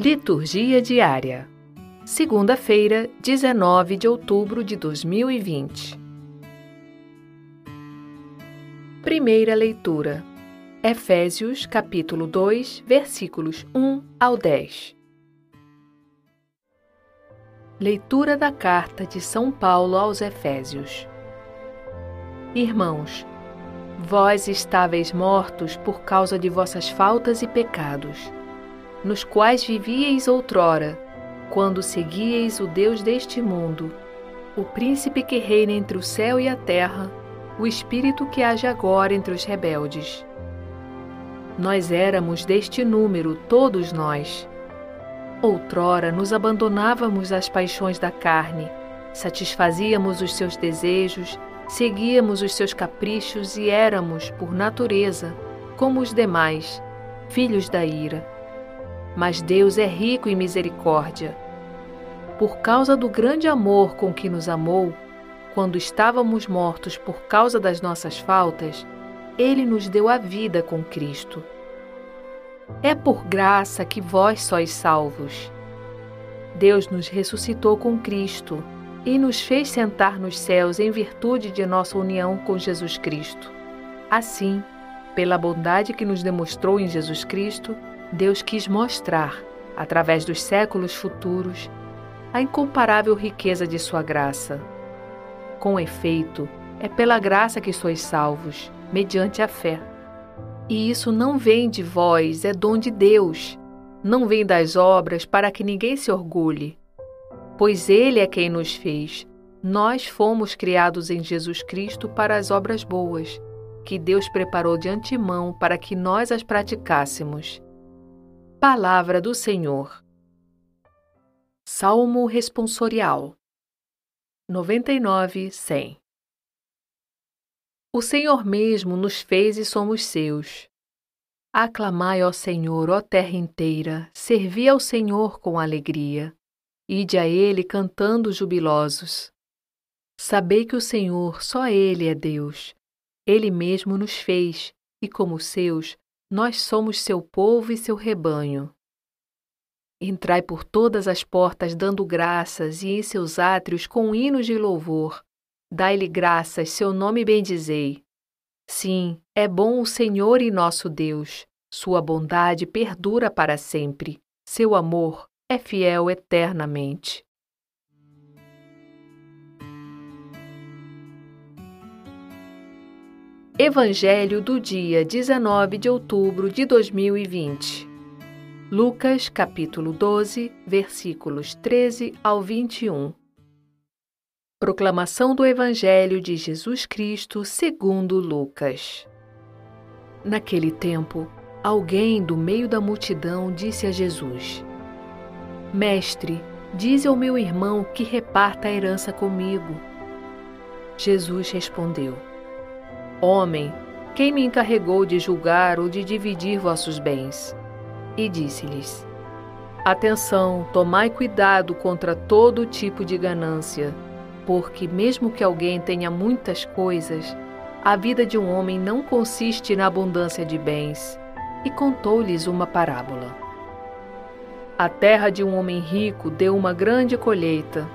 Liturgia diária. Segunda-feira, 19 de outubro de 2020. Primeira leitura. Efésios, capítulo 2, versículos 1 ao 10. Leitura da carta de São Paulo aos Efésios. Irmãos, vós estáveis mortos por causa de vossas faltas e pecados nos quais vivíeis outrora, quando seguíeis o Deus deste mundo, o príncipe que reina entre o céu e a terra, o espírito que age agora entre os rebeldes. Nós éramos deste número, todos nós. Outrora nos abandonávamos às paixões da carne, satisfazíamos os seus desejos, seguíamos os seus caprichos e éramos, por natureza, como os demais, filhos da ira. Mas Deus é rico em misericórdia. Por causa do grande amor com que nos amou, quando estávamos mortos por causa das nossas faltas, Ele nos deu a vida com Cristo. É por graça que vós sois salvos. Deus nos ressuscitou com Cristo e nos fez sentar nos céus em virtude de nossa união com Jesus Cristo. Assim, pela bondade que nos demonstrou em Jesus Cristo, Deus quis mostrar, através dos séculos futuros, a incomparável riqueza de Sua graça. Com efeito, é pela graça que sois salvos, mediante a fé. E isso não vem de vós, é dom de Deus. Não vem das obras para que ninguém se orgulhe. Pois Ele é quem nos fez. Nós fomos criados em Jesus Cristo para as obras boas, que Deus preparou de antemão para que nós as praticássemos. Palavra do Senhor. Salmo responsorial 99, 100 O Senhor mesmo nos fez e somos seus. Aclamai ao Senhor, ó terra inteira, servi ao Senhor com alegria. Ide a Ele cantando jubilosos. Sabei que o Senhor, só Ele é Deus. Ele mesmo nos fez, e como seus, nós somos seu povo e seu rebanho. Entrai por todas as portas dando graças e em seus átrios com hinos de louvor. Dai-lhe graças, seu nome bendizei. Sim, é bom o Senhor e nosso Deus. Sua bondade perdura para sempre. Seu amor é fiel eternamente. Evangelho do dia 19 de outubro de 2020. Lucas, capítulo 12, versículos 13 ao 21. Proclamação do Evangelho de Jesus Cristo segundo Lucas. Naquele tempo, alguém do meio da multidão disse a Jesus: Mestre, dize ao meu irmão que reparta a herança comigo. Jesus respondeu: Homem, quem me encarregou de julgar ou de dividir vossos bens? E disse-lhes: Atenção, tomai cuidado contra todo tipo de ganância, porque, mesmo que alguém tenha muitas coisas, a vida de um homem não consiste na abundância de bens. E contou-lhes uma parábola. A terra de um homem rico deu uma grande colheita.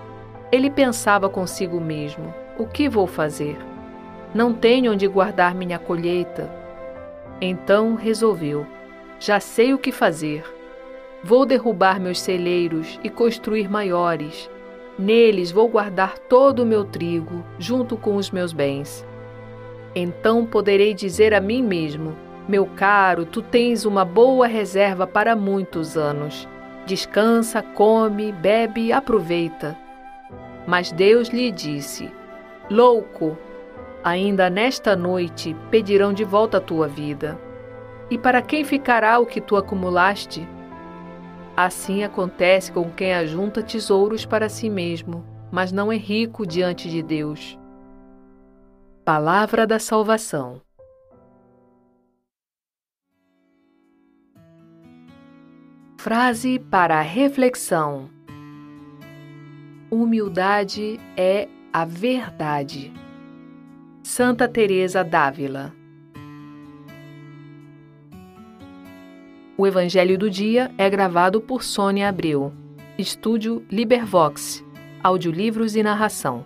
Ele pensava consigo mesmo: o que vou fazer? Não tenho onde guardar minha colheita. Então resolveu: Já sei o que fazer. Vou derrubar meus celeiros e construir maiores. Neles vou guardar todo o meu trigo, junto com os meus bens. Então poderei dizer a mim mesmo: Meu caro, tu tens uma boa reserva para muitos anos. Descansa, come, bebe, aproveita. Mas Deus lhe disse: Louco, Ainda nesta noite pedirão de volta a tua vida. E para quem ficará o que tu acumulaste? Assim acontece com quem ajunta tesouros para si mesmo, mas não é rico diante de Deus. Palavra da Salvação. Frase para reflexão: Humildade é a verdade. Santa Teresa d'Ávila O Evangelho do Dia é gravado por Sônia Abreu. Estúdio Libervox. Audiolivros e narração.